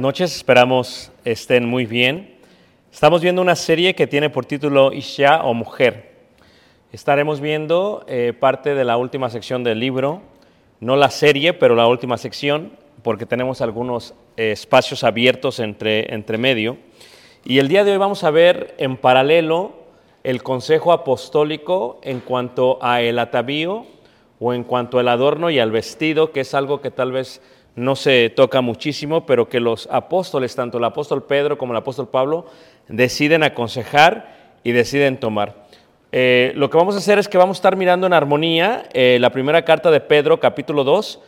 Buenas noches, esperamos estén muy bien. Estamos viendo una serie que tiene por título Isha o Mujer. Estaremos viendo eh, parte de la última sección del libro, no la serie, pero la última sección, porque tenemos algunos eh, espacios abiertos entre, entre medio. Y el día de hoy vamos a ver en paralelo el consejo apostólico en cuanto a el atavío o en cuanto al adorno y al vestido, que es algo que tal vez no se toca muchísimo, pero que los apóstoles, tanto el apóstol Pedro como el apóstol Pablo, deciden aconsejar y deciden tomar. Eh, lo que vamos a hacer es que vamos a estar mirando en armonía eh, la primera carta de Pedro, capítulo 2,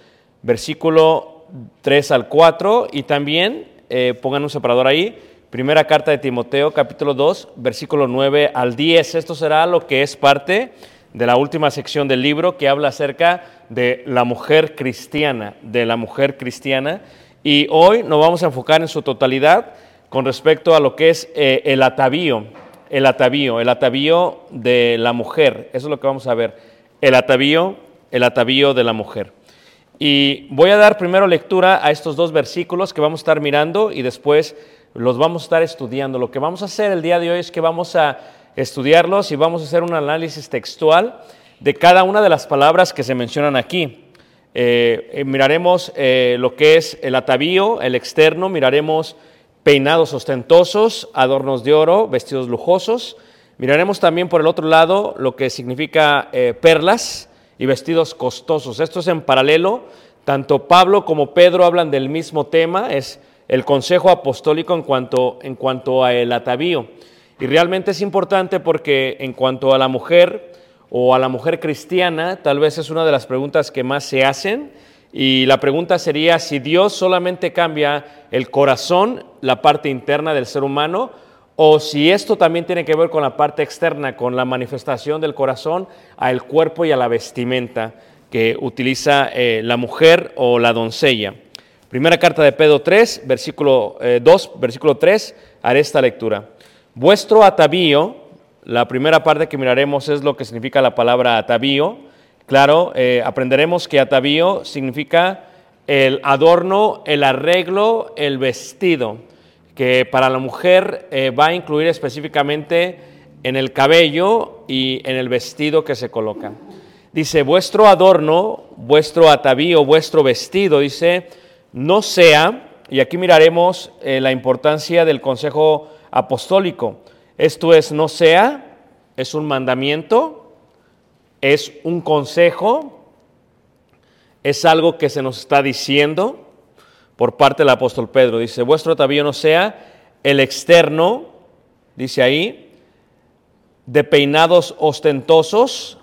versículo 3 al 4, y también, eh, pongan un separador ahí, primera carta de Timoteo, capítulo 2, versículo 9 al 10. Esto será lo que es parte de la última sección del libro que habla acerca de la mujer cristiana, de la mujer cristiana. Y hoy nos vamos a enfocar en su totalidad con respecto a lo que es eh, el atavío, el atavío, el atavío de la mujer. Eso es lo que vamos a ver. El atavío, el atavío de la mujer. Y voy a dar primero lectura a estos dos versículos que vamos a estar mirando y después los vamos a estar estudiando. Lo que vamos a hacer el día de hoy es que vamos a estudiarlos y vamos a hacer un análisis textual de cada una de las palabras que se mencionan aquí. Eh, eh, miraremos eh, lo que es el atavío, el externo, miraremos peinados ostentosos, adornos de oro, vestidos lujosos. Miraremos también por el otro lado lo que significa perlas y vestidos costosos. Esto es en paralelo. Tanto Pablo como Pedro hablan del mismo tema, es el consejo apostólico en cuanto, en cuanto a el atavío. Y realmente es importante porque en cuanto a la mujer o a la mujer cristiana, tal vez es una de las preguntas que más se hacen. Y la pregunta sería si Dios solamente cambia el corazón, la parte interna del ser humano, o si esto también tiene que ver con la parte externa, con la manifestación del corazón al cuerpo y a la vestimenta que utiliza eh, la mujer o la doncella. Primera carta de Pedro 3, versículo eh, 2, versículo 3, haré esta lectura. Vuestro atavío, la primera parte que miraremos es lo que significa la palabra atavío. Claro, eh, aprenderemos que atavío significa el adorno, el arreglo, el vestido, que para la mujer eh, va a incluir específicamente en el cabello y en el vestido que se coloca. Dice, vuestro adorno, vuestro atavío, vuestro vestido, dice, no sea, y aquí miraremos eh, la importancia del consejo apostólico. Esto es, no sea, es un mandamiento, es un consejo, es algo que se nos está diciendo por parte del apóstol Pedro. Dice, vuestro atavío no sea el externo, dice ahí, de peinados ostentosos,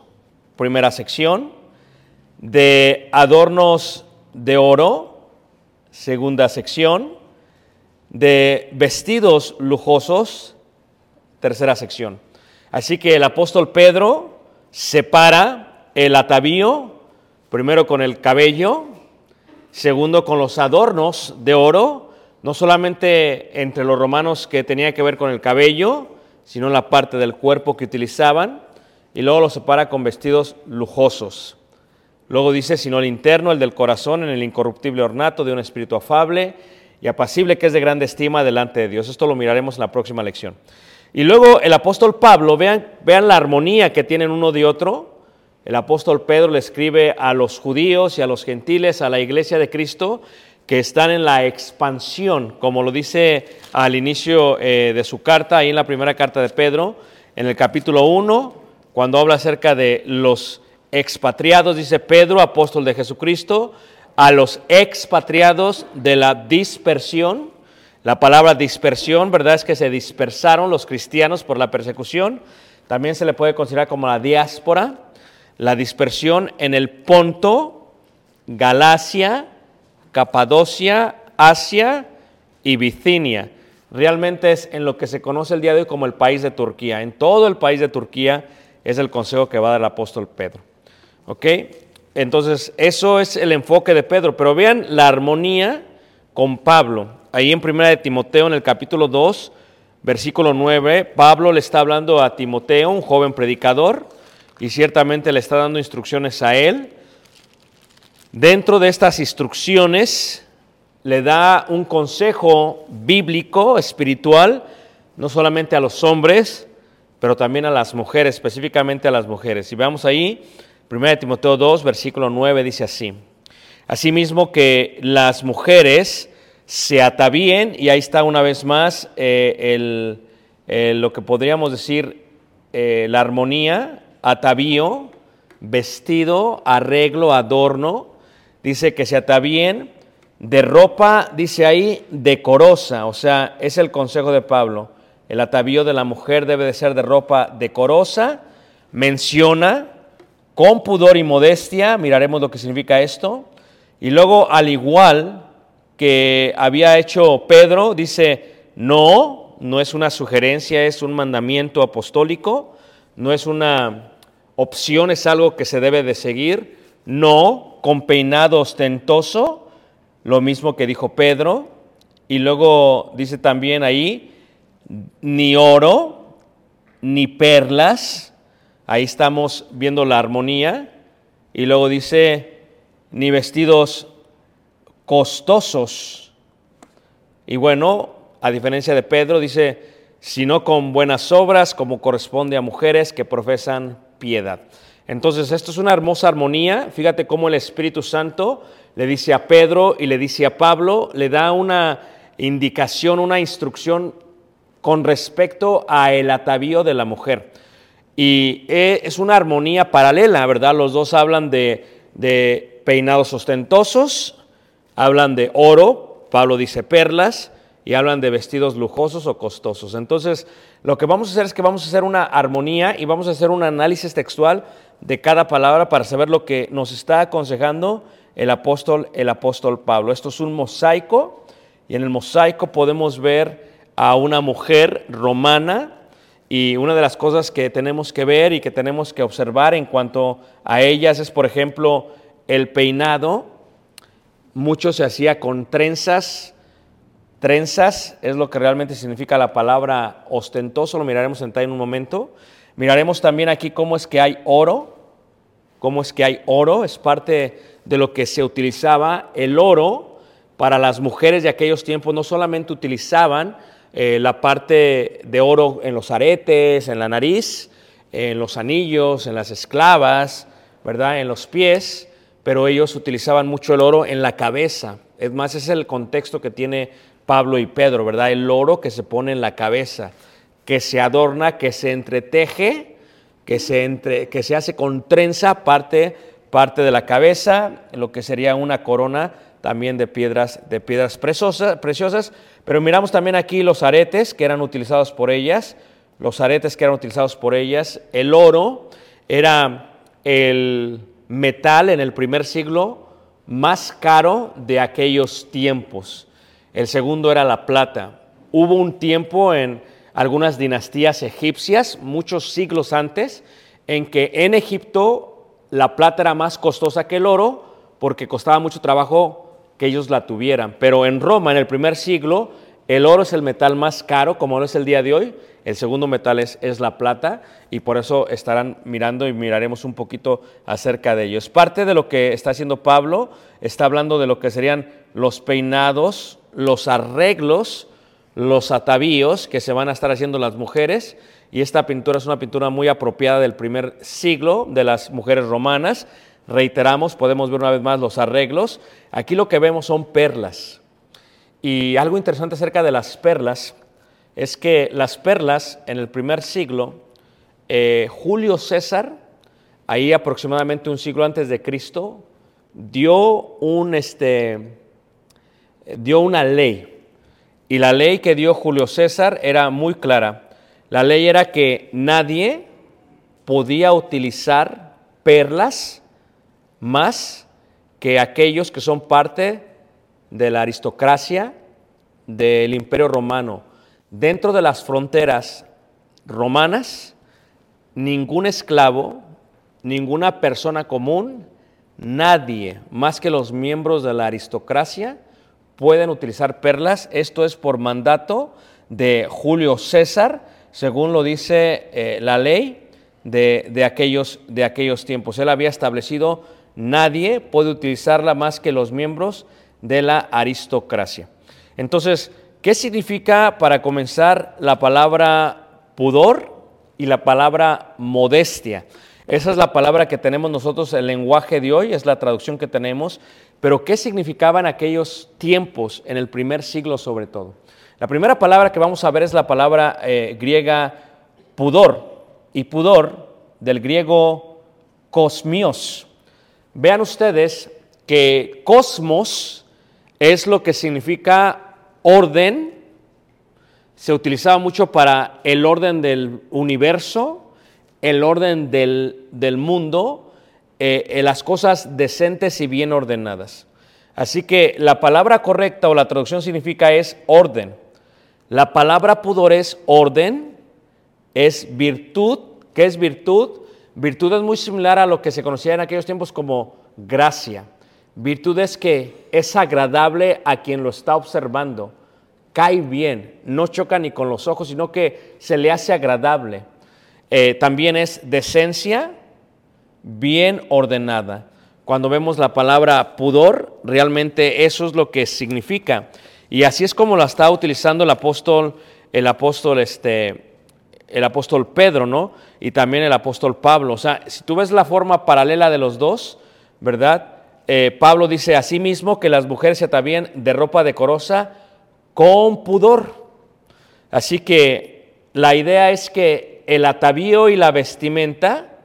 primera sección, de adornos de oro, segunda sección, de vestidos lujosos, tercera sección. Así que el apóstol Pedro separa el atavío, primero con el cabello, segundo con los adornos de oro, no solamente entre los romanos que tenía que ver con el cabello, sino la parte del cuerpo que utilizaban, y luego lo separa con vestidos lujosos. Luego dice, sino el interno, el del corazón, en el incorruptible ornato de un espíritu afable y apacible que es de grande estima delante de Dios. Esto lo miraremos en la próxima lección. Y luego el apóstol Pablo, vean, vean la armonía que tienen uno de otro. El apóstol Pedro le escribe a los judíos y a los gentiles, a la iglesia de Cristo, que están en la expansión, como lo dice al inicio eh, de su carta, ahí en la primera carta de Pedro, en el capítulo 1, cuando habla acerca de los expatriados, dice Pedro, apóstol de Jesucristo, a los expatriados de la dispersión. La palabra dispersión, ¿verdad? Es que se dispersaron los cristianos por la persecución. También se le puede considerar como la diáspora, la dispersión en el Ponto, Galacia, Capadocia, Asia y Bicinia. Realmente es en lo que se conoce el día de hoy como el país de Turquía. En todo el país de Turquía es el consejo que va a dar el apóstol Pedro. ¿Ok? Entonces, eso es el enfoque de Pedro. Pero vean la armonía con Pablo. Ahí en 1 de Timoteo, en el capítulo 2, versículo 9, Pablo le está hablando a Timoteo, un joven predicador, y ciertamente le está dando instrucciones a él. Dentro de estas instrucciones le da un consejo bíblico, espiritual, no solamente a los hombres, pero también a las mujeres, específicamente a las mujeres. Y veamos ahí 1 Timoteo 2, versículo 9 dice así. Asimismo que las mujeres se atavíen, y ahí está una vez más eh, lo que podríamos decir eh, la armonía, atavío, vestido, arreglo, adorno. Dice que se atavíen de ropa, dice ahí, decorosa, o sea, es el consejo de Pablo. El atavío de la mujer debe de ser de ropa decorosa. Menciona con pudor y modestia, miraremos lo que significa esto. Y luego, al igual que había hecho Pedro, dice, no, no es una sugerencia, es un mandamiento apostólico, no es una opción, es algo que se debe de seguir. No, con peinado ostentoso, lo mismo que dijo Pedro. Y luego dice también ahí, ni oro, ni perlas, Ahí estamos viendo la armonía. Y luego dice, ni vestidos costosos. Y bueno, a diferencia de Pedro, dice, sino con buenas obras, como corresponde a mujeres que profesan piedad. Entonces, esto es una hermosa armonía. Fíjate cómo el Espíritu Santo le dice a Pedro y le dice a Pablo, le da una indicación, una instrucción con respecto a el atavío de la mujer. Y eh, es una armonía paralela, ¿verdad? Los dos hablan de, peinados ostentosos, hablan de oro, Pablo dice perlas, y hablan de vestidos lujosos o costosos. Entonces, lo que vamos a hacer es que vamos a hacer una armonía y vamos a hacer un análisis textual de cada palabra para saber lo que nos está aconsejando el apóstol, el apóstol Pablo. Esto es un mosaico y en el mosaico podemos ver a una mujer romana y una de las cosas que tenemos que ver y que tenemos que observar en cuanto a ellas es, por ejemplo, el peinado. Mucho se hacía con trenzas. Trenzas es lo que realmente significa la palabra ostentoso, lo miraremos en en un momento. Miraremos también aquí cómo es que hay oro, cómo es que hay oro, es parte de lo que se utilizaba. El oro para las mujeres de aquellos tiempos no solamente utilizaban eh, la parte de oro en los aretes, en la nariz, en los anillos, en las esclavas, ¿verdad? En los pies, pero ellos utilizaban mucho el oro en la cabeza. Es más, ese es el contexto que tiene Pablo y Pedro, ¿verdad? El oro que se pone en la cabeza, que se adorna, que se entreteje, que se, entre, que se hace con trenza parte, parte de la cabeza, lo que sería una corona también de piedras, de piedras preciosas, preciosas. Pero miramos también aquí los aretes que eran utilizados por ellas, los aretes que eran utilizados por ellas. El oro era el metal en el primer siglo más caro de aquellos tiempos. El segundo era la plata. Hubo un tiempo en algunas dinastías egipcias, muchos siglos antes, en que en Egipto la plata era más costosa que el oro porque costaba mucho trabajo que ellos la tuvieran. Pero en Roma, en el primer siglo, el oro es el metal más caro, como no es el día de hoy. El segundo metal es, es, la plata y por eso estarán mirando y miraremos un poquito acerca de ello. Es parte de lo que está haciendo Pablo, está hablando de lo que serían los peinados, los arreglos, los atavíos que se van a estar haciendo las mujeres. Y esta pintura es una pintura muy apropiada del primer siglo de las mujeres romanas. Reiteramos, podemos ver una vez más los arreglos. Aquí lo que vemos son perlas. Y algo interesante acerca de las perlas es que las perlas en el primer siglo, eh, Julio César, ahí aproximadamente un siglo antes de Cristo, dio, un, este, dio una ley. Y la ley que dio Julio César era muy clara. La ley era que nadie podía utilizar perlas más que aquellos que son parte de la aristocracia del imperio romano. Dentro de las fronteras romanas, ningún esclavo, ninguna persona común, nadie más que los miembros de la aristocracia pueden utilizar perlas. Esto es por mandato de Julio César, según lo dice eh, la ley de, de, aquellos, de aquellos tiempos. Él había establecido, nadie puede utilizarla más que los miembros de la aristocracia. Entonces, ¿qué significa para comenzar la palabra pudor y la palabra modestia? Esa es la palabra que tenemos nosotros, el lenguaje de hoy, es la traducción que tenemos, pero ¿qué significaban aquellos tiempos en el primer siglo sobre todo? La primera palabra que vamos a ver es la palabra eh, griega pudor, y pudor del griego cosmios. Vean ustedes que cosmos es lo que significa orden, se utilizaba mucho para el orden del universo, el orden del, mundo, eh, eh, las cosas decentes y bien ordenadas. Así que la palabra correcta o la traducción significa es orden. La palabra pudor es orden, es virtud. ¿Qué es virtud? Virtud es muy similar a lo que se conocía en aquellos tiempos como gracia. Virtud es que es agradable a quien lo está observando, cae bien, no choca ni con los ojos, sino que se le hace agradable. Eh, también es decencia bien ordenada. Cuando vemos la palabra pudor, realmente eso es lo que significa. Y así es como la está utilizando el apóstol, el apóstol, este, el apóstol Pedro, ¿no? Y también el apóstol Pablo. O sea, si tú ves la forma paralela de los dos, ¿verdad? Eh, Pablo dice asimismo que las mujeres se atavían de ropa decorosa con pudor. Así que la idea es que el atavío y la vestimenta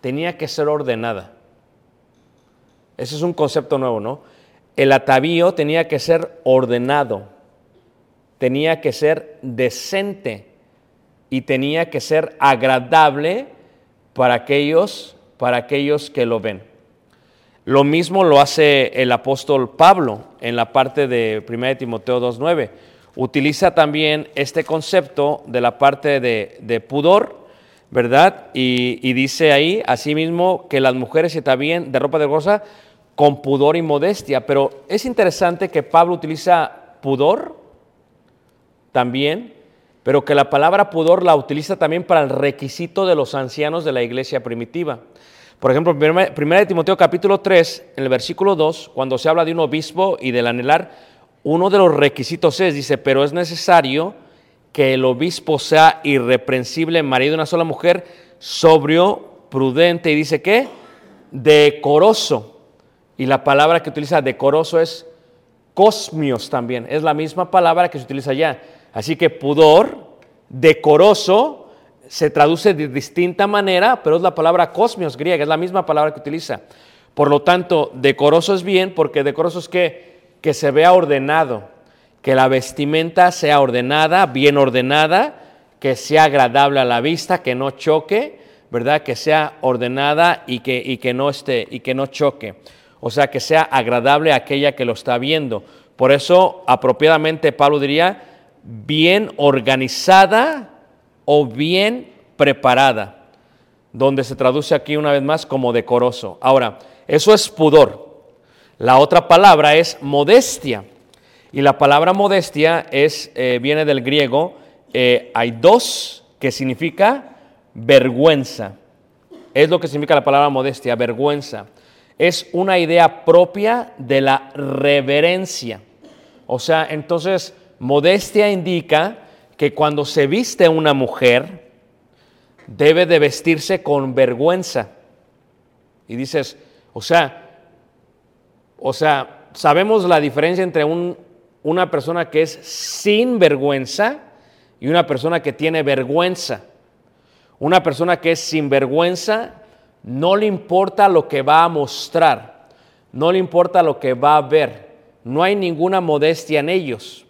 tenía que ser ordenada. Ese es un concepto nuevo, ¿no? El atavío tenía que ser ordenado, tenía que ser decente y tenía que ser agradable para aquellos, para aquellos que lo ven. Lo mismo lo hace el apóstol Pablo en la parte de 1 Timoteo 2.9. Utiliza también este concepto de la parte de, pudor, ¿verdad? Y, dice ahí, asimismo, que las mujeres se bien de ropa de goza con pudor y modestia. Pero es interesante que Pablo utiliza pudor también, pero que la palabra pudor la utiliza también para el requisito de los ancianos de la iglesia primitiva. Por ejemplo, 1 Timoteo capítulo 3, en el versículo 2, cuando se habla de un obispo y del anhelar, uno de los requisitos es, dice, pero es necesario que el obispo sea irreprensible, marido de una sola mujer, sobrio, prudente, y dice que decoroso. Y la palabra que utiliza decoroso es cosmios también, es la misma palabra que se utiliza allá. Así que pudor, decoroso, se traduce de distinta manera, pero es la palabra cosmios griega, es la misma palabra que utiliza. Por lo tanto, decoroso es bien, porque decoroso es que, que se vea ordenado, que la vestimenta sea ordenada, bien ordenada, que sea agradable a la vista, que no choque, ¿verdad? Que sea ordenada y que, y que, no, esté, y que no choque. o sea, que sea agradable a aquella que lo está viendo. Por eso, apropiadamente, Pablo diría, bien organizada o bien preparada, donde se traduce aquí una vez más como decoroso. Ahora, eso es pudor. La otra palabra es modestia. Y la palabra modestia es, eh, viene del griego, eh, hay dos, que significa vergüenza. Es lo que significa la palabra modestia, vergüenza. Es una idea propia de la reverencia. O sea, entonces, modestia indica que cuando se viste una mujer, debe de vestirse con vergüenza. Y dices, o sea, o sea, sabemos la diferencia entre una persona que es sin vergüenza y una persona que tiene vergüenza. Una persona que es sin vergüenza no le importa lo que va a mostrar, no le importa lo que va a ver, no hay ninguna modestia en ellos.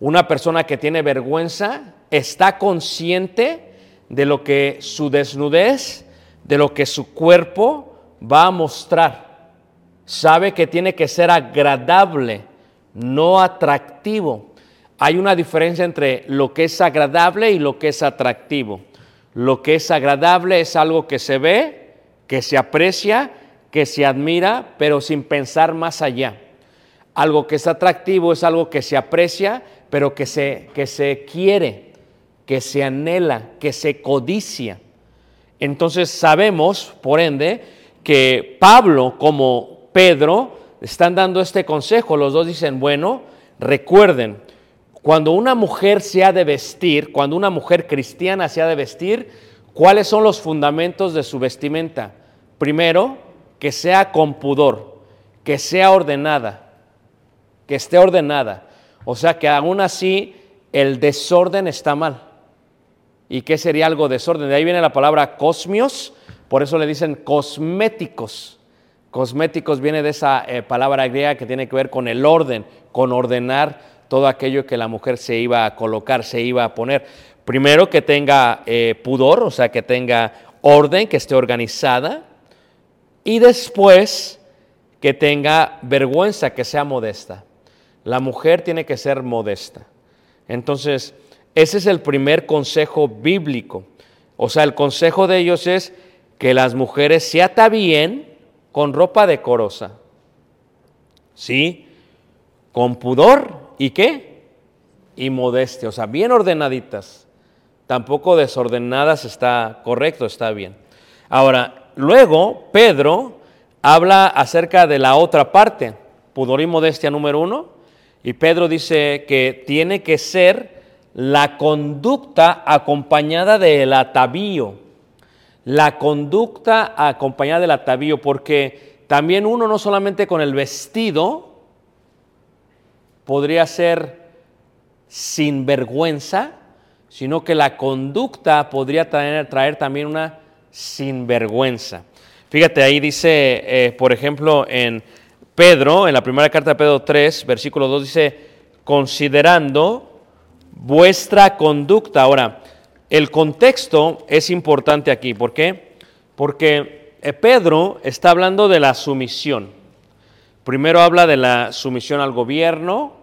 Una persona que tiene vergüenza está consciente de lo que su desnudez, de lo que su cuerpo va a mostrar. Sabe que tiene que ser agradable, no atractivo. Hay una diferencia entre lo que es agradable y lo que es atractivo. Lo que es agradable es algo que se ve, que se aprecia, que se admira, pero sin pensar más allá. Algo que es atractivo es algo que se aprecia, pero que se, que se quiere, que se anhela, que se codicia. Entonces sabemos, por ende, que Pablo como Pedro están dando este consejo. Los dos dicen, bueno, recuerden, cuando una mujer se ha de vestir, cuando una mujer cristiana se ha de vestir, ¿cuáles son los fundamentos de su vestimenta? Primero, que sea con pudor, que sea ordenada, que esté ordenada. O sea que aún así el desorden está mal. ¿Y qué sería algo desorden? De ahí viene la palabra cosmios, por eso le dicen cosméticos. Cosméticos viene de esa eh, palabra griega que tiene que ver con el orden, con ordenar todo aquello que la mujer se iba a colocar, se iba a poner. Primero que tenga eh, pudor, o sea, que tenga orden, que esté organizada, y después que tenga vergüenza, que sea modesta. La mujer tiene que ser modesta. Entonces, ese es el primer consejo bíblico. O sea, el consejo de ellos es que las mujeres se bien con ropa decorosa. ¿Sí? Con pudor ¿Y qué? Y modestia, o sea, bien ordenaditas. Tampoco desordenadas está correcto, está bien. Ahora, luego Pedro habla acerca de la otra parte, pudor y modestia número uno, y Pedro dice que tiene que ser la conducta acompañada del atavío. La conducta acompañada del atavío, porque también uno no solamente con el vestido, podría ser sin vergüenza, sino que la conducta podría traer, también una sinvergüenza. Fíjate, ahí dice, eh, por ejemplo, en Pedro, en la primera carta de Pedro 3, versículo 2, dice, considerando vuestra conducta. Ahora, el contexto es importante aquí. ¿Por qué? Porque eh, Pedro está hablando de la sumisión. Primero habla de la sumisión al gobierno,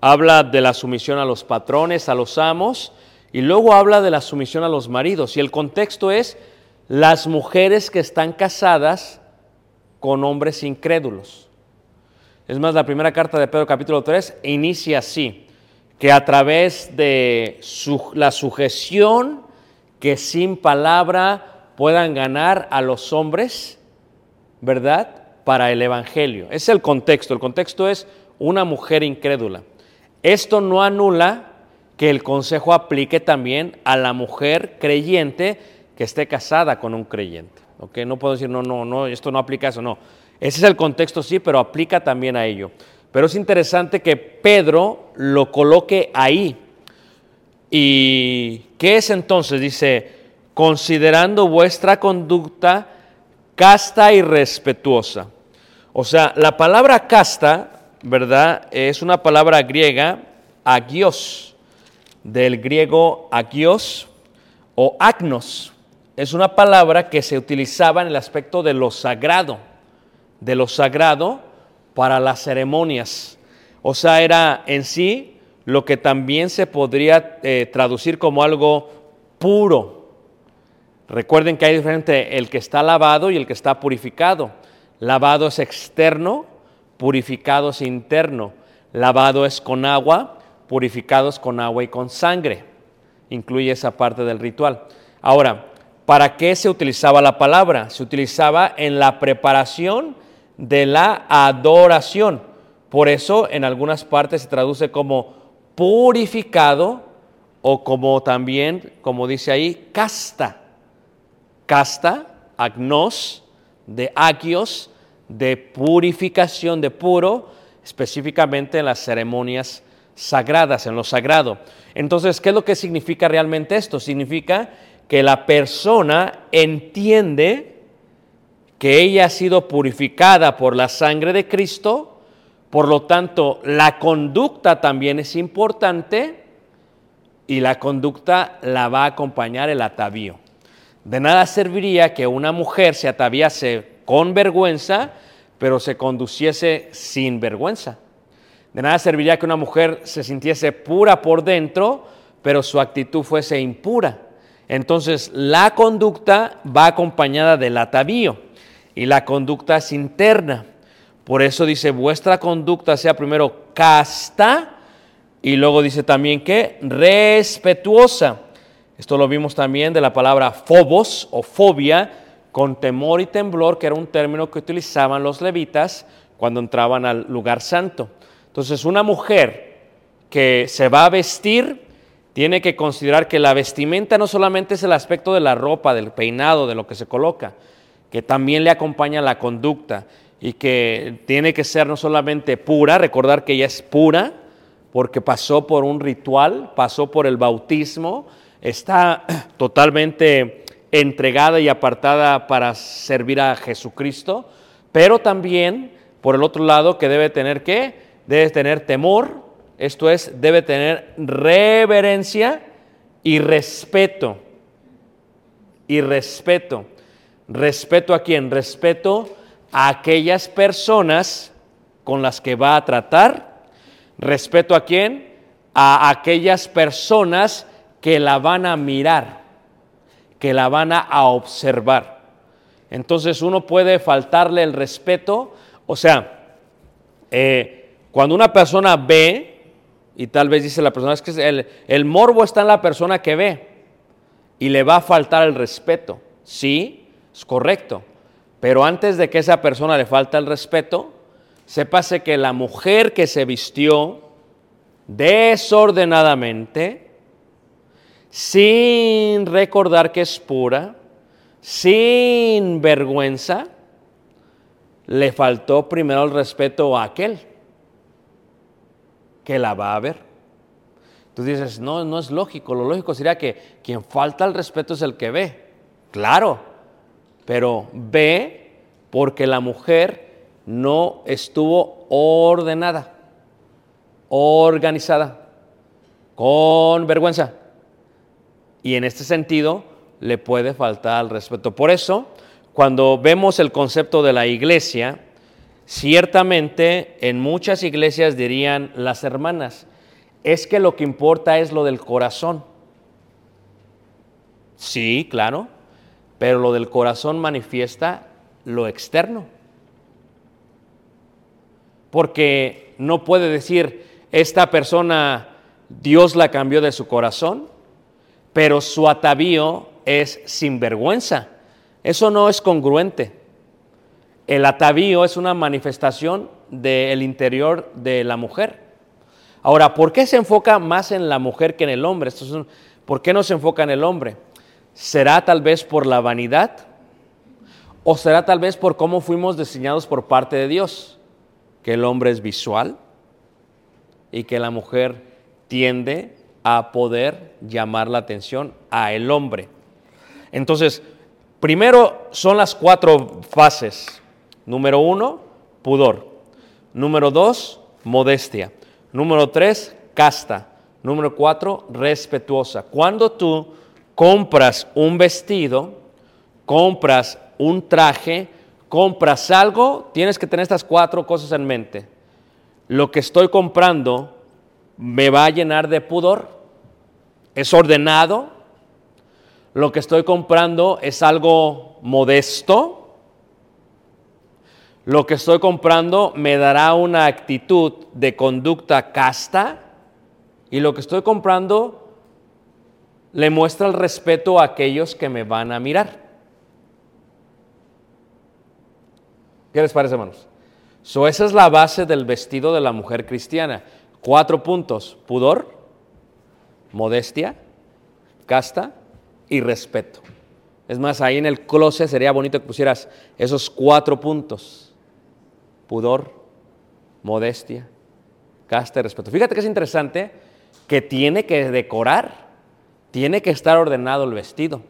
habla de la sumisión a los patrones, a los amos, y luego habla de la sumisión a los maridos. Y el contexto es las mujeres que están casadas con hombres incrédulos. Es más, la primera carta de Pedro capítulo 3 inicia así, que a través de la sujeción que sin palabra puedan ganar a los hombres, ¿verdad? Para el Evangelio. Es el contexto. El contexto es una mujer incrédula. Esto no anula que el consejo aplique también a la mujer creyente que esté casada con un creyente. No puedo decir, no, no, no, esto no aplica a eso, no. Ese es el contexto, sí, pero aplica también a ello. Pero es interesante que Pedro lo coloque ahí. ¿Y qué es entonces? Dice, considerando vuestra conducta casta y respetuosa. O sea, la palabra casta ¿verdad? Es una palabra griega, agios, del griego agios o agnos. Es una palabra que se utilizaba en el aspecto de lo sagrado, de lo sagrado para las ceremonias. O sea, era en sí lo que también se podría eh, traducir como algo puro. Recuerden que hay diferente el que está lavado y el que está purificado. Lavado es externo, purificado es interno. Lavado es con agua, purificado es con agua y con sangre. Incluye esa parte del ritual. Ahora, ¿para qué se utilizaba la palabra? Se utilizaba en la preparación de la adoración. Por eso en algunas partes se traduce como purificado o como también, como dice ahí, casta. Casta, agnos, de agios, de purificación, de puro, específicamente en las ceremonias sagradas, en lo sagrado. Entonces, ¿qué es lo que significa realmente esto? Significa que la persona entiende que ella ha sido purificada por la sangre de Cristo, por lo tanto la conducta también es importante y la conducta la va a acompañar el atavío. De nada serviría que una mujer se ataviase con vergüenza, pero se conduciese sin vergüenza. De nada serviría que una mujer se sintiese pura por dentro, pero su actitud fuese impura. Entonces la conducta va acompañada del atavío y la conducta es interna. Por eso dice, vuestra conducta sea primero casta y luego dice también que respetuosa. Esto lo vimos también de la palabra phobos o fobia, con temor y temblor, que era un término que utilizaban los levitas cuando entraban al lugar santo. Entonces, una mujer que se va a vestir tiene que considerar que la vestimenta no solamente es el aspecto de la ropa, del peinado, de lo que se coloca, que también le acompaña la conducta y que tiene que ser no solamente pura, recordar que ella es pura, porque pasó por un ritual, pasó por el bautismo, está totalmente entregada y apartada para servir a Jesucristo, pero también, por el otro lado, que debe tener qué? Debe tener temor, esto es, debe tener reverencia y respeto. Y respeto. ¿Respeto a quién? Respeto a aquellas personas con las que va a tratar. ¿Respeto a quién? A aquellas personas que la van a mirar, que la van a observar. Entonces uno puede faltarle el respeto, o sea, eh, cuando una persona ve, y tal vez dice la persona, es que el, el morbo está en la persona que ve, y le va a faltar el respeto, ¿sí? Es correcto. Pero antes de que esa persona le falta el respeto, sépase que la mujer que se vistió desordenadamente, sin recordar que es pura, sin vergüenza, le faltó primero el respeto a aquel que la va a ver. Tú dices, no, no es lógico, lo lógico sería que quien falta el respeto es el que ve. Claro, pero ve porque la mujer no estuvo ordenada, organizada, con vergüenza. Y en este sentido le puede faltar el respeto. Por eso, cuando vemos el concepto de la iglesia, ciertamente en muchas iglesias dirían las hermanas, es que lo que importa es lo del corazón. Sí, claro, pero lo del corazón manifiesta lo externo. Porque no puede decir, esta persona Dios la cambió de su corazón, pero su atavío es sinvergüenza. Eso no es congruente. El atavío es una manifestación del interior de la mujer. Ahora, ¿por qué se enfoca más en la mujer que en el hombre? ¿Por qué no se enfoca en el hombre? ¿Será tal vez por la vanidad? ¿O será tal vez por cómo fuimos diseñados por parte de Dios? Que el hombre es visual y que la mujer tiende a poder llamar la atención a el hombre. Entonces, primero son las cuatro fases. Número uno, pudor. Número dos, modestia. Número tres, casta. Número cuatro, respetuosa. Cuando tú compras un vestido, compras un traje, compras algo, tienes que tener estas cuatro cosas en mente. Lo que estoy comprando me va a llenar de pudor, es ordenado, lo que estoy comprando es algo modesto, lo que estoy comprando me dará una actitud de conducta casta. Y lo que estoy comprando le muestra el respeto a aquellos que me van a mirar. ¿Qué les parece, hermanos? So, esa es la base del vestido de la mujer cristiana. Cuatro puntos. Pudor, modestia, casta y respeto. Es más, ahí en el closet sería bonito que pusieras esos cuatro puntos. Pudor, modestia, casta y respeto. Fíjate que es interesante que tiene que decorar, tiene que estar ordenado el vestido.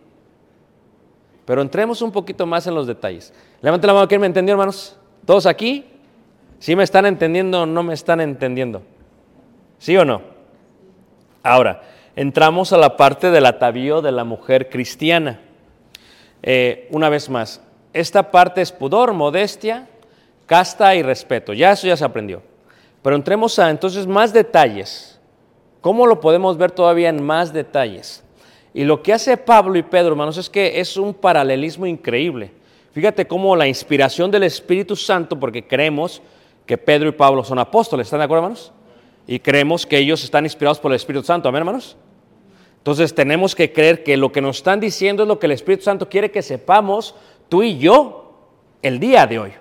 Pero entremos un poquito más en los detalles. Levante la mano, ¿quién me entendió, hermanos? ¿Todos aquí? ¿Sí me están entendiendo o no me están entendiendo? ¿Sí o no? Ahora, entramos a la parte del atavío de la mujer cristiana. Eh, una vez más, esta parte es pudor, modestia, casta y respeto. Ya eso ya se aprendió. Pero entremos a entonces más detalles. ¿Cómo lo podemos ver todavía en más detalles? Y lo que hace Pablo y Pedro, hermanos, es que es un paralelismo increíble. Fíjate cómo la inspiración del Espíritu Santo, porque creemos que Pedro y Pablo son apóstoles, ¿están de acuerdo, hermanos? Y creemos que ellos están inspirados por el Espíritu Santo, ¿amén, hermanos? Entonces tenemos que creer que lo que nos están diciendo es lo que el Espíritu Santo quiere que sepamos tú y yo el día de hoy,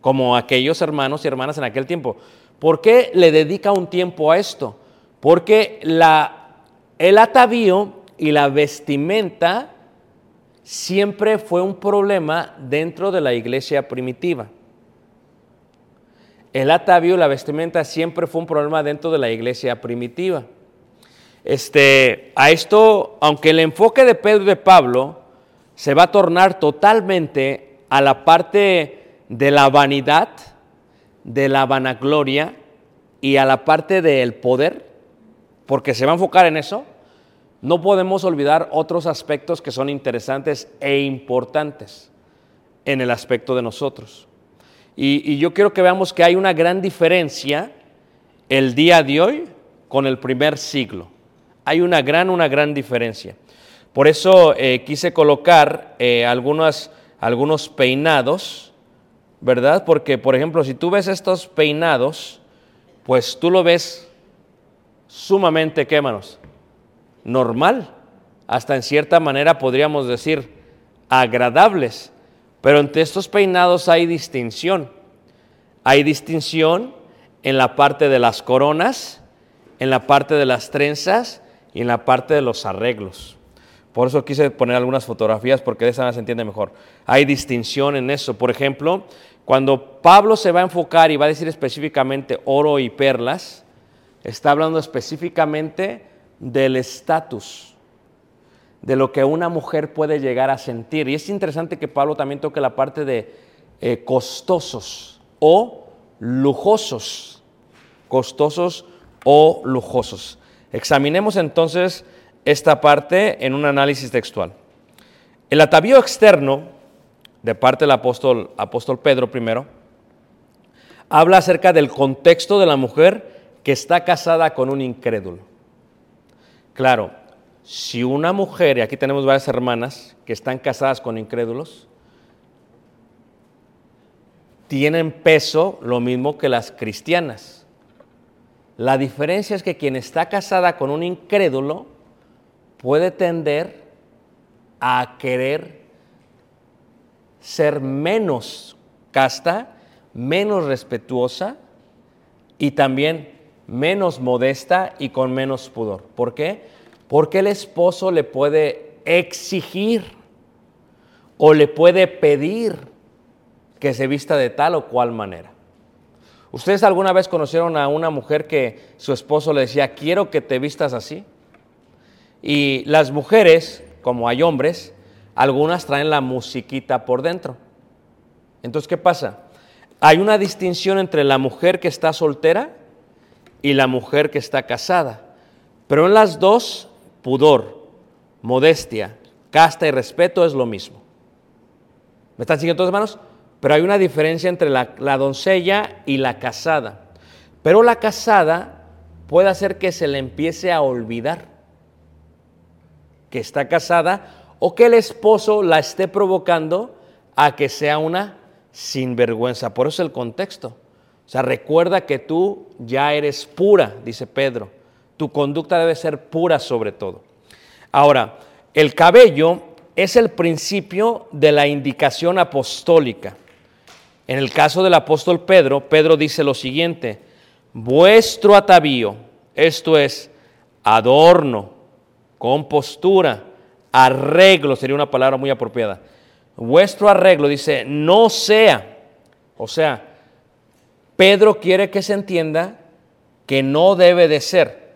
como aquellos hermanos y hermanas en aquel tiempo. ¿Por qué le dedica un tiempo a esto? Porque el atavío y la vestimenta siempre fue un problema dentro de la iglesia primitiva. El atavío y la vestimenta siempre fue un problema dentro de la iglesia primitiva. Este, a esto, aunque el enfoque de Pedro y de Pablo se va a tornar totalmente a la parte de la vanidad, de la vanagloria y a la parte del poder, porque se va a enfocar en eso, no podemos olvidar otros aspectos que son interesantes e importantes en el aspecto de nosotros. Y, yo quiero que veamos que hay una gran diferencia el día de hoy con el primer siglo. Hay una gran, una gran diferencia. Por eso eh, quise colocar eh, algunos, algunos peinados, ¿verdad? Porque, por ejemplo, si tú ves estos peinados, pues tú lo ves sumamente, ¿qué? Normal. Hasta en cierta manera podríamos decir agradables. Pero entre estos peinados hay distinción. Hay distinción en la parte de las coronas, en la parte de las trenzas y en la parte de los arreglos. Por eso quise poner algunas fotografías porque de esa manera se entiende mejor. Hay distinción en eso. Por ejemplo, cuando Pablo se va a enfocar y va a decir específicamente oro y perlas, está hablando específicamente del estatus de lo que una mujer puede llegar a sentir. Y es interesante que Pablo también toque la parte de eh, costosos o lujosos. Costosos o lujosos. Examinemos entonces esta parte en un análisis textual. El atavío externo, de parte del apóstol, apóstol Pedro primero, habla acerca del contexto de la mujer que está casada con un incrédulo. Claro, si una mujer, y aquí tenemos varias hermanas que están casadas con incrédulos, tienen peso lo mismo que las cristianas. La diferencia es que quien está casada con un incrédulo puede tender a querer ser menos casta, menos respetuosa y también menos modesta y con menos pudor. ¿Por qué? Porque el esposo le puede exigir o le puede pedir que se vista de tal o cual manera. ¿Ustedes alguna vez conocieron a una mujer que su esposo le decía, quiero que te vistas así? Y las mujeres, como hay hombres, algunas traen la musiquita por dentro. Entonces, ¿qué pasa? Hay una distinción entre la mujer que está soltera y la mujer que está casada. Pero en las dos pudor, modestia, casta y respeto es lo mismo. ¿Me están siguiendo todos, hermanos? pero hay una diferencia entre la, la doncella y la casada. Pero la casada puede hacer que se le empiece a olvidar que está casada o que el esposo la esté provocando a que sea una sinvergüenza. Por eso el contexto. O sea, recuerda que tú ya eres pura, dice Pedro. Tu conducta debe ser pura sobre todo. Ahora, el cabello es el principio de la indicación apostólica. En el caso del apóstol Pedro, Pedro dice lo siguiente, vuestro atavío, esto es adorno, compostura, arreglo, sería una palabra muy apropiada. Vuestro arreglo dice, no sea, o sea, Pedro quiere que se entienda que no debe de ser,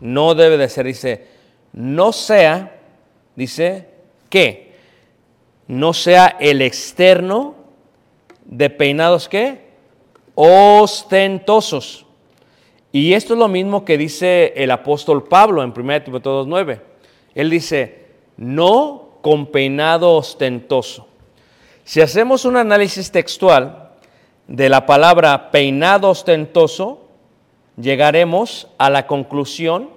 no debe de ser, dice, no sea, dice, que no sea el externo de peinados que ostentosos. Y esto es lo mismo que dice el apóstol Pablo en 1 Timoteo 2.9. Él dice, no con peinado ostentoso. Si hacemos un análisis textual de la palabra peinado ostentoso, llegaremos a la conclusión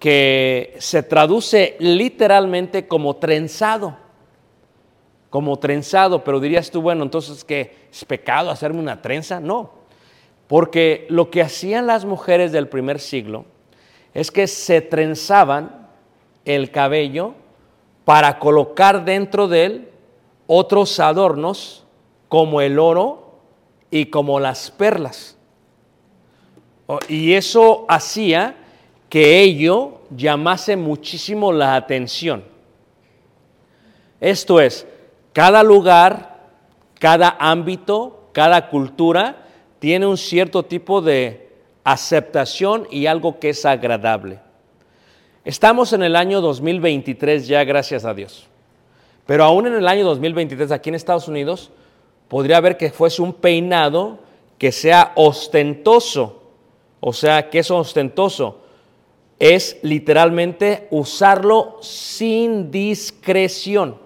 que se traduce literalmente como trenzado, como trenzado, pero dirías tú, bueno, entonces que es pecado hacerme una trenza, no, porque lo que hacían las mujeres del primer siglo es que se trenzaban el cabello para colocar dentro de él otros adornos como el oro y como las perlas. Y eso hacía que ello llamase muchísimo la atención. Esto es, cada lugar, cada ámbito, cada cultura tiene un cierto tipo de aceptación y algo que es agradable. Estamos en el año 2023 ya, gracias a Dios. Pero aún en el año 2023 aquí en Estados Unidos podría haber que fuese un peinado que sea ostentoso. O sea, que es ostentoso? es literalmente usarlo sin discreción.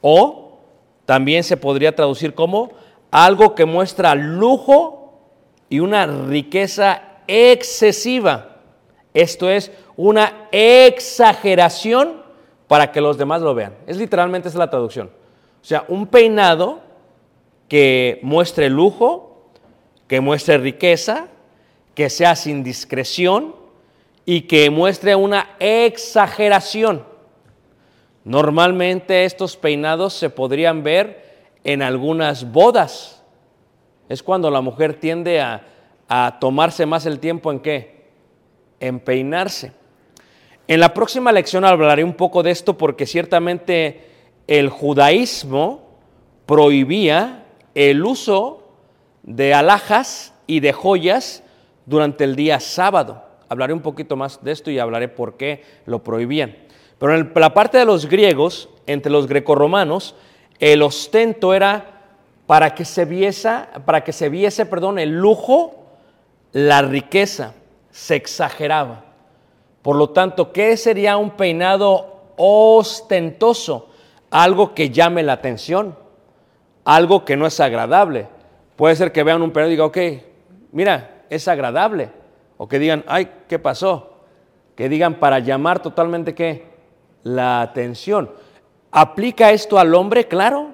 O también se podría traducir como algo que muestra lujo y una riqueza excesiva. Esto es una exageración para que los demás lo vean. Es literalmente esa es la traducción. O sea, un peinado que muestre lujo, que muestre riqueza, que sea sin discreción, y que muestre una exageración. Normalmente estos peinados se podrían ver en algunas bodas. Es cuando la mujer tiende a, tomarse más el tiempo en qué? En peinarse. En la próxima lección hablaré un poco de esto porque ciertamente el judaísmo prohibía el uso de alhajas y de joyas durante el día sábado. Hablaré un poquito más de esto y hablaré por qué lo prohibían. Pero en la parte de los griegos, entre los grecorromanos, el ostento era para que se viese, para que se viese, perdón, el lujo, la riqueza, se exageraba. Por lo tanto, ¿qué sería un peinado ostentoso? Algo que llame la atención, algo que no es agradable. Puede ser que vean un peinado y digan, ok, mira, es agradable o que digan, ay, ¿qué pasó? Que digan para llamar totalmente qué? La atención. ¿Aplica esto al hombre? Claro.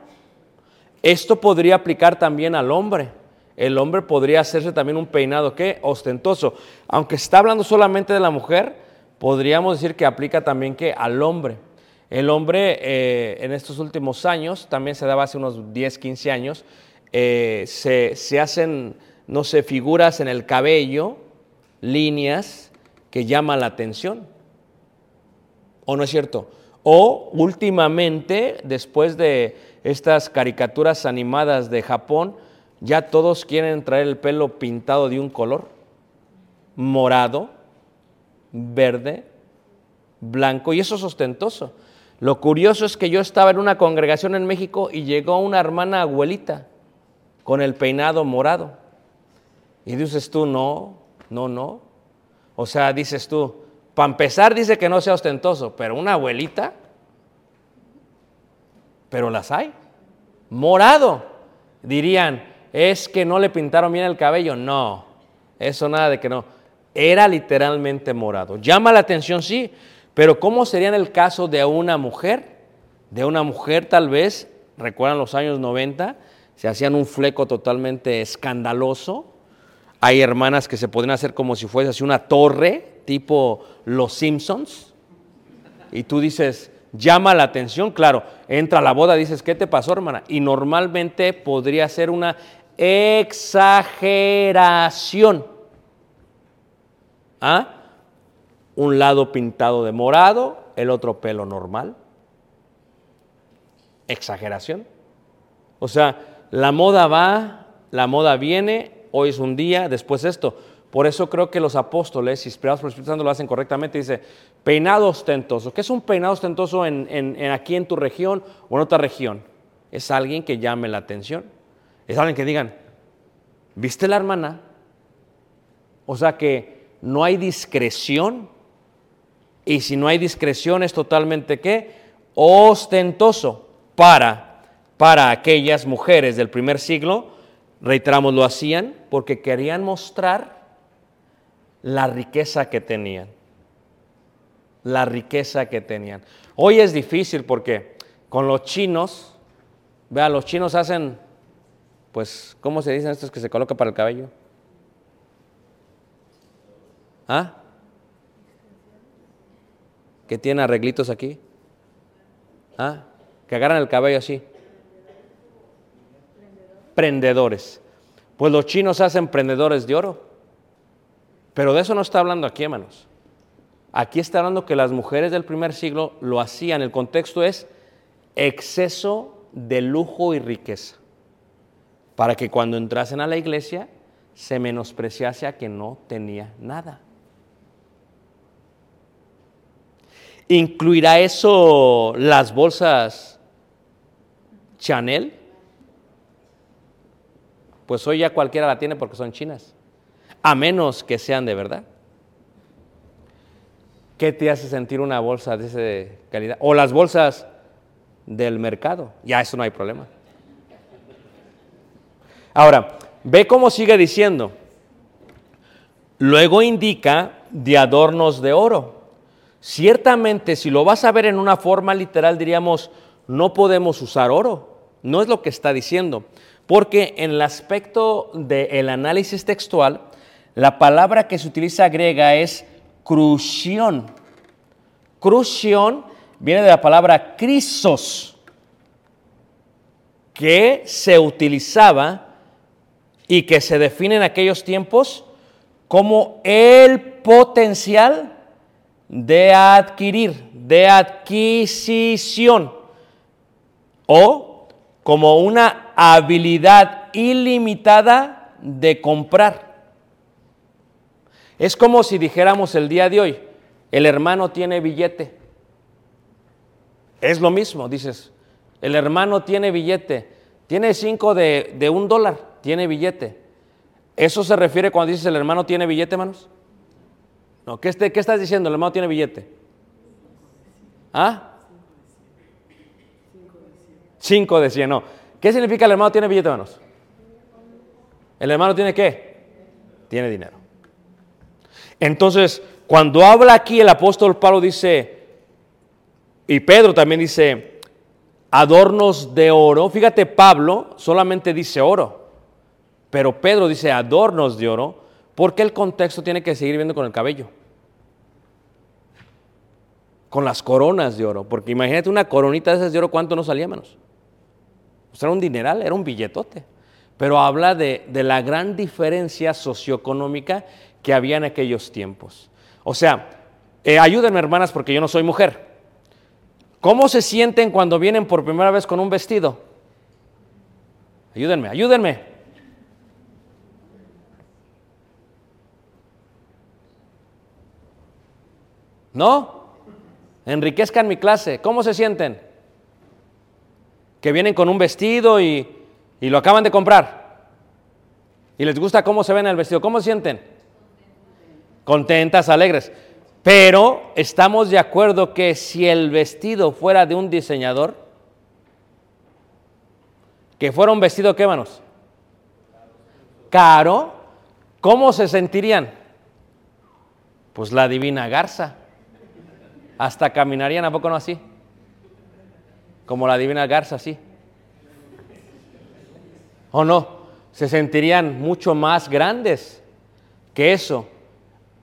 Esto podría aplicar también al hombre. El hombre podría hacerse también un peinado qué? Ostentoso. Aunque está hablando solamente de la mujer, podríamos decir que aplica también que al hombre. El hombre eh, en estos últimos años, también se daba hace unos 10, 15 años, eh, se, se hacen, no sé, figuras en el cabello líneas que llaman la atención. ¿O no es cierto? O últimamente, después de estas caricaturas animadas de Japón, ya todos quieren traer el pelo pintado de un color, morado, verde, blanco, y eso es ostentoso. Lo curioso es que yo estaba en una congregación en México y llegó una hermana abuelita con el peinado morado. Y dices tú, no, no, no. O sea, dices tú, para empezar dice que no sea ostentoso, pero una abuelita, pero las hay. morado. Dirían, es que no le pintaron bien el cabello. No, eso nada de que no. Era literalmente morado. Llama la atención, sí, pero ¿cómo sería en el caso de una mujer? De una mujer tal vez, recuerdan los años 90, se hacían un fleco totalmente escandaloso. Hay hermanas que se podrían hacer como si fuese así una torre, tipo Los Simpsons. Y tú dices, llama la atención, claro, entra a la boda, dices, ¿qué te pasó, hermana? Y normalmente podría ser una exageración. ¿Ah? Un lado pintado de morado, el otro pelo normal. Exageración. O sea, la moda va, la moda viene, hoy es un día, después esto. Por eso creo que los apóstoles, inspirados por el Espíritu Santo, lo hacen correctamente. Dice, peinado ostentoso. ¿Qué es un peinado ostentoso en, aquí en tu región o en otra región? Es alguien que llame la atención. Es alguien que digan, ¿viste la hermana? O sea que no hay discreción. Y si no hay discreción es totalmente qué? Ostentoso para, para aquellas mujeres del primer siglo. Reiteramos, lo hacían porque querían mostrar la riqueza que tenían. La riqueza que tenían. Hoy es difícil porque con los chinos, vea, los chinos hacen, pues, ¿cómo se dicen estos que se coloca para el cabello? ¿Ah? Que tiene arreglitos aquí. ¿Ah? Que agarran el cabello así. Prendedores. Pues los chinos hacen prendedores de oro. Pero de eso no está hablando aquí, hermanos. Aquí está hablando que las mujeres del primer siglo lo hacían. El contexto es exceso de lujo y riqueza. Para que cuando entrasen a la iglesia se menospreciase a que no tenía nada. ¿Incluirá eso las bolsas Chanel? Pues hoy ya cualquiera la tiene porque son chinas a menos que sean de verdad. ¿Qué te hace sentir una bolsa de esa calidad? O las bolsas del mercado. Ya eso no hay problema. Ahora, ve cómo sigue diciendo. Luego indica de adornos de oro. Ciertamente, si lo vas a ver en una forma literal, diríamos, no podemos usar oro. No es lo que está diciendo. Porque en el aspecto del análisis textual, la palabra que se utiliza griega es crución. Crución viene de la palabra crisos, que se utilizaba y que se define en aquellos tiempos como el potencial de adquirir, de adquisición, o como una habilidad ilimitada de comprar. Es como si dijéramos el día de hoy, el hermano tiene billete. Es lo mismo, dices, el hermano tiene billete, tiene cinco de, de un dólar, tiene billete. ¿Eso se refiere cuando dices el hermano tiene billete, hermanos? No, ¿qué, este, ¿qué estás diciendo? El hermano tiene billete. ¿Ah? Cinco de cien, no. ¿Qué significa el hermano tiene billete, hermanos? ¿El hermano tiene qué? Tiene dinero. Entonces, cuando habla aquí el apóstol Pablo dice, y Pedro también dice, adornos de oro, fíjate, Pablo solamente dice oro, pero Pedro dice adornos de oro, porque el contexto tiene que seguir viendo con el cabello, con las coronas de oro, porque imagínate una coronita de esas de oro, ¿cuánto no salía menos? Era un dineral, era un billetote, pero habla de, de la gran diferencia socioeconómica que había en aquellos tiempos. O sea, eh, ayúdenme hermanas porque yo no soy mujer. ¿Cómo se sienten cuando vienen por primera vez con un vestido? Ayúdenme, ayúdenme. ¿No? Enriquezcan mi clase. ¿Cómo se sienten? Que vienen con un vestido y, y lo acaban de comprar. Y les gusta cómo se ven el vestido. ¿Cómo se sienten? contentas, alegres. Pero estamos de acuerdo que si el vestido fuera de un diseñador, que fuera un vestido, ¿qué manos? Caro, ¿cómo se sentirían? Pues la divina garza. Hasta caminarían, ¿a poco no así? Como la divina garza, así. ¿O no? Se sentirían mucho más grandes que eso.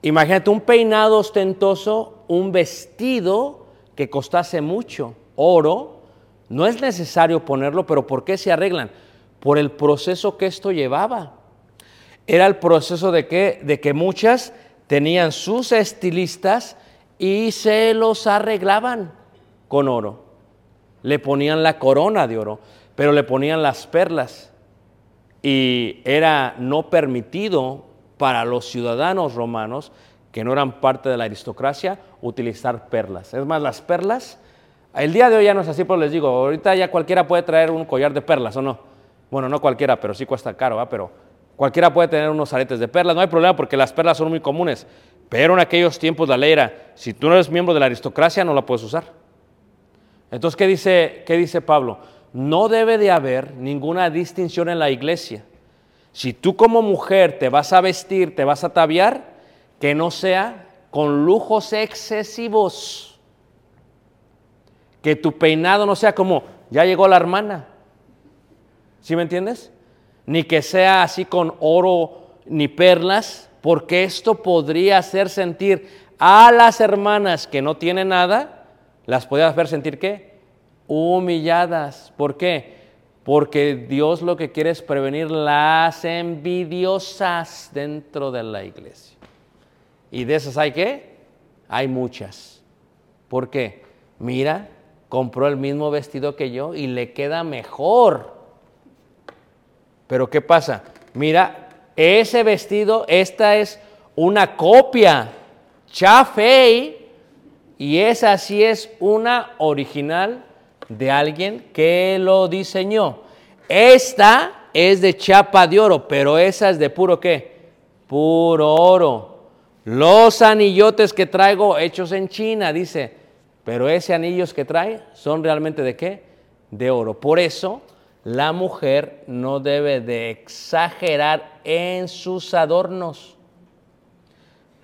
Imagínate un peinado ostentoso, un vestido que costase mucho, oro. No es necesario ponerlo, pero ¿por qué se arreglan? Por el proceso que esto llevaba. Era el proceso de que, de que muchas tenían sus estilistas y se los arreglaban con oro. Le ponían la corona de oro, pero le ponían las perlas. Y era no permitido para los ciudadanos romanos, que no eran parte de la aristocracia, utilizar perlas. Es más, las perlas, el día de hoy ya no es así, pero les digo, ahorita ya cualquiera puede traer un collar de perlas, ¿o no? Bueno, no cualquiera, pero sí cuesta caro, ¿va? Pero cualquiera puede tener unos aretes de perlas, no hay problema porque las perlas son muy comunes. Pero en aquellos tiempos la ley era, si tú no eres miembro de la aristocracia, no la puedes usar. Entonces, ¿qué dice, qué dice Pablo? No debe de haber ninguna distinción en la iglesia. Si tú como mujer te vas a vestir, te vas a ataviar, que no sea con lujos excesivos. Que tu peinado no sea como, ya llegó la hermana. ¿Sí me entiendes? Ni que sea así con oro ni perlas, porque esto podría hacer sentir a las hermanas que no tienen nada, las podría hacer sentir qué? Humilladas. ¿Por qué? Porque Dios lo que quiere es prevenir las envidiosas dentro de la iglesia. Y de esas hay qué? Hay muchas. ¿Por qué? Mira, compró el mismo vestido que yo y le queda mejor. Pero ¿qué pasa? Mira, ese vestido, esta es una copia, chafei, y esa sí es una original de alguien que lo diseñó. Esta es de chapa de oro, pero esa es de puro qué? Puro oro. Los anillotes que traigo hechos en China, dice, pero ese anillos que trae son realmente de qué? De oro. Por eso la mujer no debe de exagerar en sus adornos.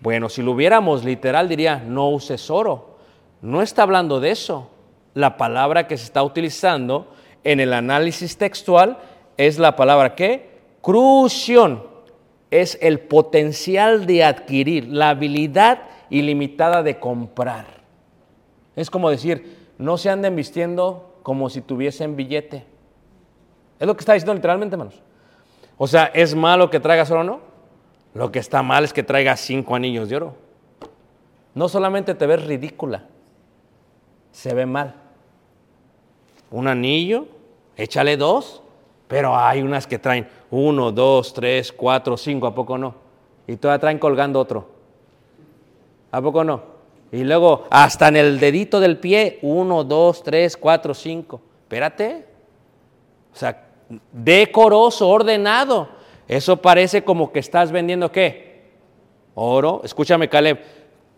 Bueno, si lo hubiéramos literal diría, no uses oro. No está hablando de eso. La palabra que se está utilizando en el análisis textual es la palabra que crución. Es el potencial de adquirir, la habilidad ilimitada de comprar. Es como decir, no se anden vistiendo como si tuviesen billete. Es lo que está diciendo literalmente, hermanos. O sea, ¿es malo que traigas oro o no? Lo que está mal es que traigas cinco anillos de oro. No solamente te ves ridícula, se ve mal. Un anillo, échale dos, pero hay unas que traen uno, dos, tres, cuatro, cinco, ¿a poco no? Y todavía traen colgando otro. ¿A poco no? Y luego hasta en el dedito del pie, uno, dos, tres, cuatro, cinco. Espérate. O sea, decoroso, ordenado. Eso parece como que estás vendiendo qué? Oro. Escúchame, Caleb.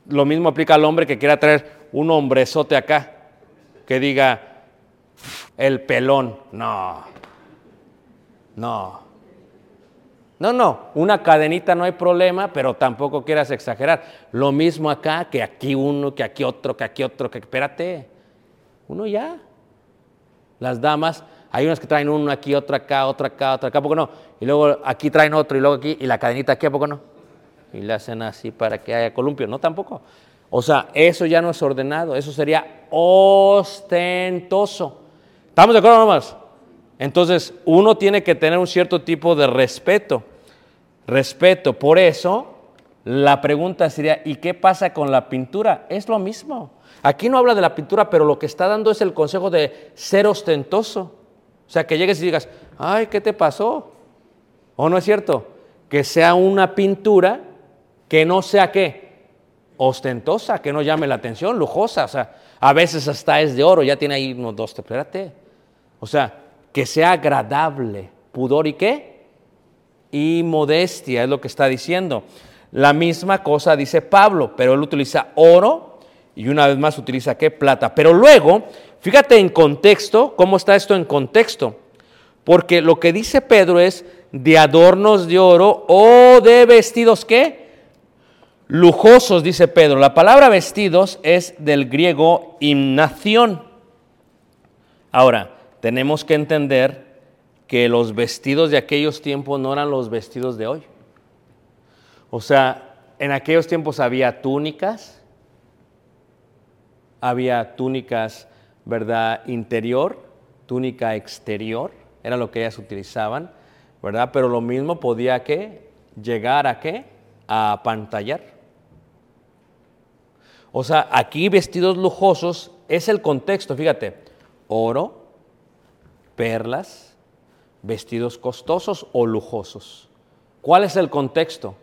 Lo mismo aplica al hombre que quiera traer un hombrezote acá, que diga el pelón. No. No. No, no, una cadenita no hay problema, pero tampoco quieras exagerar. Lo mismo acá, que aquí uno, que aquí otro, que aquí otro, que espérate. Uno ya. Las damas hay unas que traen uno aquí, otro acá, otro acá, otro acá, ¿a poco no? Y luego aquí traen otro y luego aquí, y la cadenita aquí, ¿a poco no? Y le hacen así para que haya columpio. No, tampoco. O sea, eso ya no es ordenado, eso sería ostentoso. ¿Estamos de acuerdo nomás? Entonces, uno tiene que tener un cierto tipo de respeto. Respeto. Por eso, la pregunta sería, ¿y qué pasa con la pintura? Es lo mismo. Aquí no habla de la pintura, pero lo que está dando es el consejo de ser ostentoso. O sea, que llegues y digas, ay, ¿qué te pasó? ¿O no es cierto? Que sea una pintura que no sea qué? Ostentosa, que no llame la atención, lujosa. O sea, a veces hasta es de oro, ya tiene ahí unos dos, espérate. O sea, que sea agradable, pudor y qué? Y modestia, es lo que está diciendo. La misma cosa dice Pablo, pero él utiliza oro y una vez más utiliza qué? Plata. Pero luego Fíjate en contexto, cómo está esto en contexto. Porque lo que dice Pedro es de adornos de oro o de vestidos qué? Lujosos, dice Pedro. La palabra vestidos es del griego imnación. Ahora, tenemos que entender que los vestidos de aquellos tiempos no eran los vestidos de hoy. O sea, en aquellos tiempos había túnicas, había túnicas, ¿verdad? Interior, túnica exterior, era lo que ellas utilizaban, ¿verdad? Pero lo mismo podía que llegar a qué? A pantallar. O sea, aquí vestidos lujosos es el contexto, fíjate, oro, perlas, vestidos costosos o lujosos. ¿Cuál es el contexto?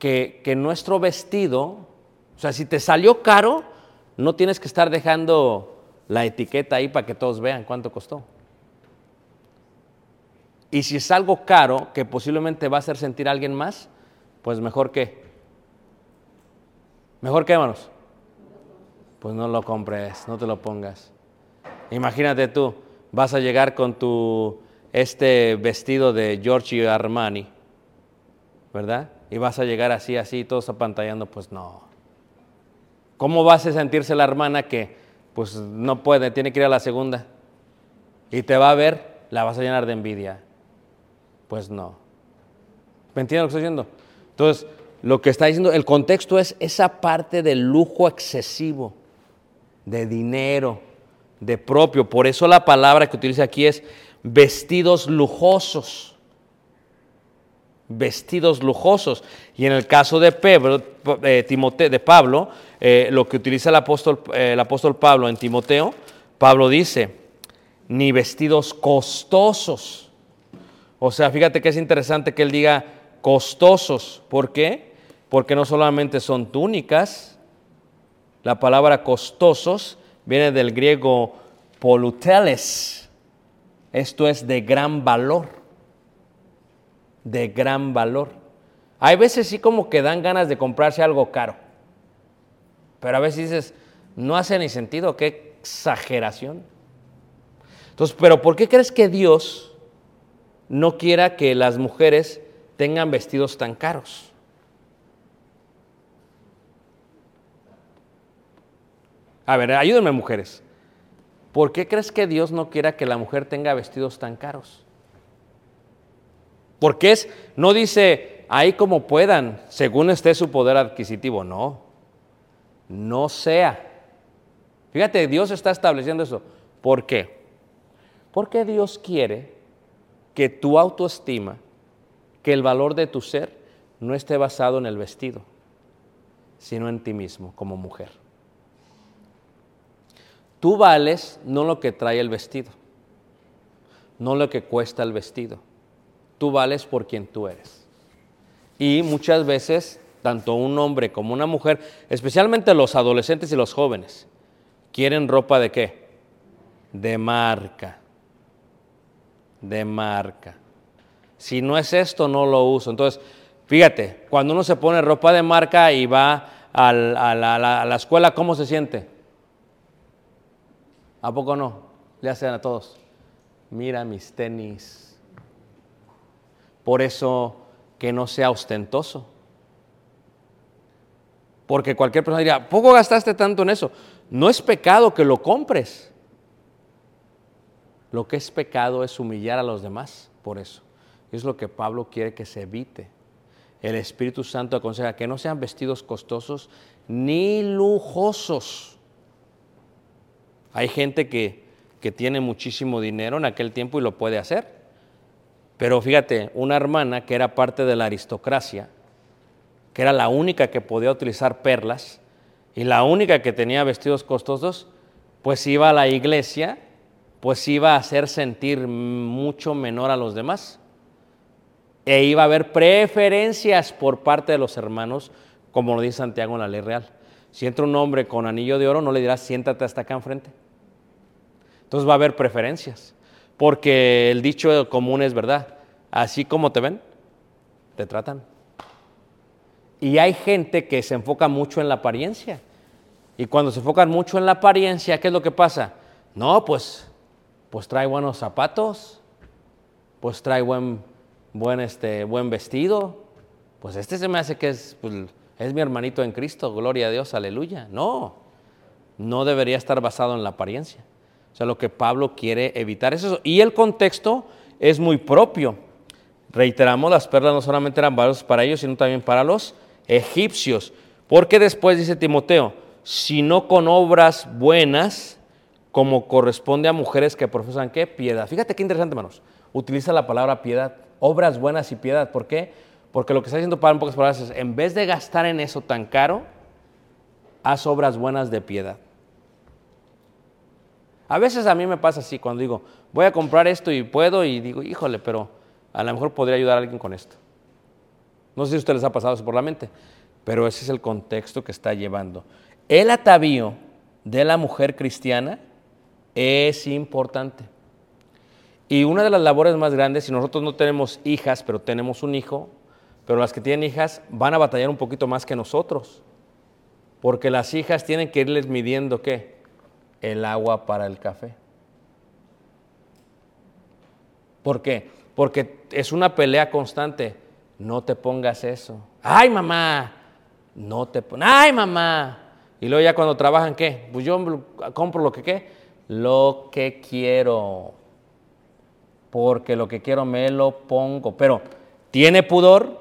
Que, que nuestro vestido, o sea, si te salió caro, no tienes que estar dejando la etiqueta ahí para que todos vean cuánto costó. Y si es algo caro que posiblemente va a hacer sentir a alguien más, pues mejor que. ¿Mejor que, hermanos? Pues no lo compres, no te lo pongas. Imagínate tú, vas a llegar con tu este vestido de Giorgio Armani, ¿verdad? Y vas a llegar así, así, todos apantallando, pues no. ¿Cómo vas a sentirse la hermana que pues no puede, tiene que ir a la segunda? Y te va a ver, la vas a llenar de envidia. Pues no. ¿Me entiendes lo que estoy diciendo? Entonces, lo que está diciendo, el contexto es esa parte del lujo excesivo, de dinero, de propio. Por eso la palabra que utiliza aquí es vestidos lujosos. Vestidos lujosos. Y en el caso de, Pedro, eh, de Pablo, eh, lo que utiliza el apóstol, eh, el apóstol Pablo en Timoteo, Pablo dice, ni vestidos costosos o sea, fíjate que es interesante que él diga costosos. ¿Por qué? Porque no solamente son túnicas, la palabra costosos viene del griego poluteles. Esto es de gran valor. De gran valor. Hay veces sí como que dan ganas de comprarse algo caro. Pero a veces dices, no hace ni sentido, qué exageración. Entonces, pero ¿por qué crees que Dios no quiera que las mujeres tengan vestidos tan caros. A ver, ayúdenme mujeres. ¿Por qué crees que Dios no quiera que la mujer tenga vestidos tan caros? Porque es, no dice ahí como puedan, según esté su poder adquisitivo, no. No sea. Fíjate, Dios está estableciendo eso. ¿Por qué? Porque Dios quiere que tu autoestima, que el valor de tu ser no esté basado en el vestido, sino en ti mismo como mujer. Tú vales no lo que trae el vestido, no lo que cuesta el vestido. Tú vales por quien tú eres. Y muchas veces, tanto un hombre como una mujer, especialmente los adolescentes y los jóvenes, quieren ropa de qué? De marca de marca. Si no es esto, no lo uso. Entonces, fíjate, cuando uno se pone ropa de marca y va a la, escuela, ¿cómo se siente? ¿A poco no? Le hacen a todos. Mira mis tenis. Por eso que no sea ostentoso. Porque cualquier persona diría, ¿poco gastaste tanto en eso? No es pecado que lo compres. Lo que es pecado es humillar a los demás por eso. Es lo que Pablo quiere que se evite. El Espíritu Santo aconseja que no sean vestidos costosos ni lujosos. Hay gente que, que tiene muchísimo dinero en aquel tiempo y lo puede hacer. Pero fíjate, una hermana que era parte de la aristocracia, que era la única que podía utilizar perlas y la única que tenía vestidos costosos, pues iba a la iglesia pues iba a hacer sentir mucho menor a los demás. E iba a haber preferencias por parte de los hermanos, como lo dice Santiago en la ley real. Si entra un hombre con anillo de oro, no le dirás siéntate hasta acá enfrente. Entonces va a haber preferencias, porque el dicho común es verdad. Así como te ven, te tratan. Y hay gente que se enfoca mucho en la apariencia. Y cuando se enfocan mucho en la apariencia, ¿qué es lo que pasa? No, pues pues trae buenos zapatos, pues trae buen, buen, este, buen vestido. Pues este se me hace que es, pues, es mi hermanito en Cristo, gloria a Dios, aleluya. No, no debería estar basado en la apariencia. O sea, lo que Pablo quiere evitar es eso. Y el contexto es muy propio. Reiteramos, las perlas no solamente eran valiosos para ellos, sino también para los egipcios. Porque después dice Timoteo, sino con obras buenas, como corresponde a mujeres que profesan qué? Piedad. Fíjate qué interesante, hermanos. Utiliza la palabra piedad, obras buenas y piedad. ¿Por qué? Porque lo que está diciendo Pablo en pocas palabras es, en vez de gastar en eso tan caro, haz obras buenas de piedad. A veces a mí me pasa así, cuando digo, voy a comprar esto y puedo, y digo, híjole, pero a lo mejor podría ayudar a alguien con esto. No sé si a ustedes les ha pasado eso por la mente, pero ese es el contexto que está llevando. El atavío de la mujer cristiana es importante. Y una de las labores más grandes, si nosotros no tenemos hijas, pero tenemos un hijo, pero las que tienen hijas van a batallar un poquito más que nosotros, porque las hijas tienen que irles midiendo qué? El agua para el café. ¿Por qué? Porque es una pelea constante. No te pongas eso. Ay, mamá. No te pongas. Ay, mamá. Y luego ya cuando trabajan, ¿qué? Pues yo compro lo que qué. Lo que quiero. Porque lo que quiero me lo pongo. Pero tiene pudor,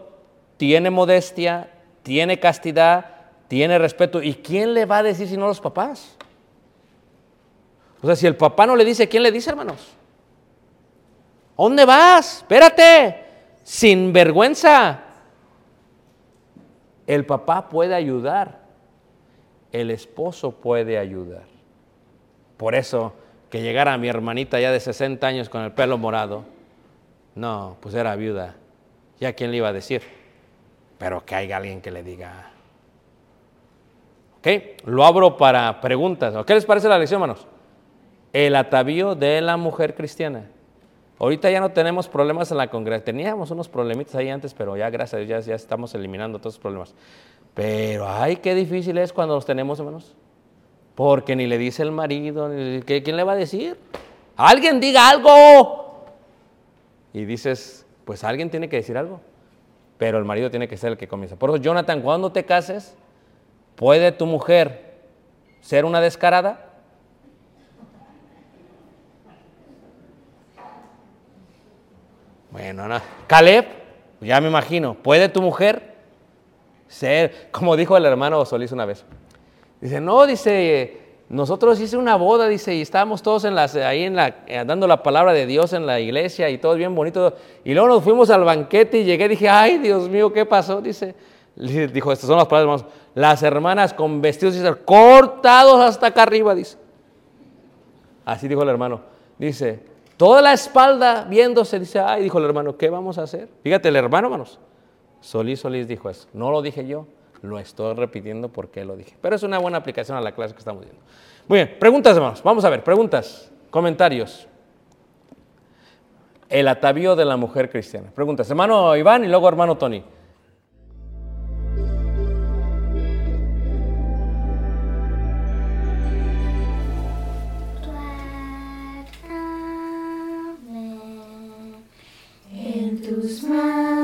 tiene modestia, tiene castidad, tiene respeto. ¿Y quién le va a decir si no los papás? O sea, si el papá no le dice, ¿quién le dice, hermanos? ¿Dónde vas? Espérate, sin vergüenza. El papá puede ayudar, el esposo puede ayudar. Por eso que llegara mi hermanita ya de 60 años con el pelo morado, no, pues era viuda. ¿Ya quién le iba a decir? Pero que haya alguien que le diga. ¿Ok? Lo abro para preguntas. ¿Qué les parece la lección, hermanos? El atavío de la mujer cristiana. Ahorita ya no tenemos problemas en la congregación. Teníamos unos problemitas ahí antes, pero ya gracias a Dios ya, estamos eliminando todos los problemas. Pero ay, qué difícil es cuando los tenemos, hermanos. Porque ni le dice el marido, ¿quién le va a decir? Alguien diga algo. Y dices, pues alguien tiene que decir algo. Pero el marido tiene que ser el que comienza. Por eso, Jonathan, cuando te cases, ¿puede tu mujer ser una descarada? Bueno, no. Caleb, ya me imagino, ¿puede tu mujer ser, como dijo el hermano Solís una vez? Dice, no, dice, nosotros hice una boda, dice, y estábamos todos en las, ahí en la, eh, dando la palabra de Dios en la iglesia y todo bien bonito. Y luego nos fuimos al banquete y llegué y dije, ay, Dios mío, ¿qué pasó? Dice, dijo, estas son las palabras, hermanos, las hermanas con vestidos cortados hasta acá arriba, dice. Así dijo el hermano. Dice, Toda la espalda viéndose, dice, ay, dijo el hermano, ¿qué vamos a hacer? Fíjate, el hermano, hermanos, Solís Solís dijo eso. No lo dije yo, lo estoy repitiendo porque lo dije. Pero es una buena aplicación a la clase que estamos viendo. Muy bien, preguntas, hermanos. Vamos a ver, preguntas, comentarios. El atavío de la mujer cristiana. Preguntas, hermano Iván y luego hermano Tony. Christmas.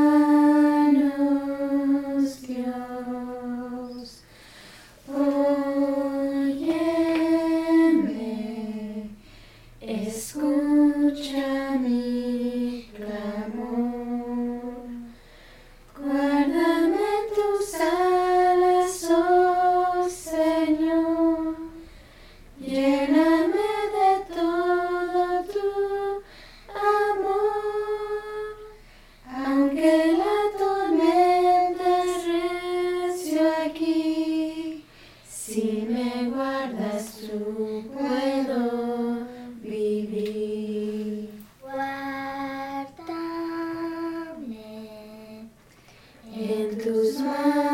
dos mares.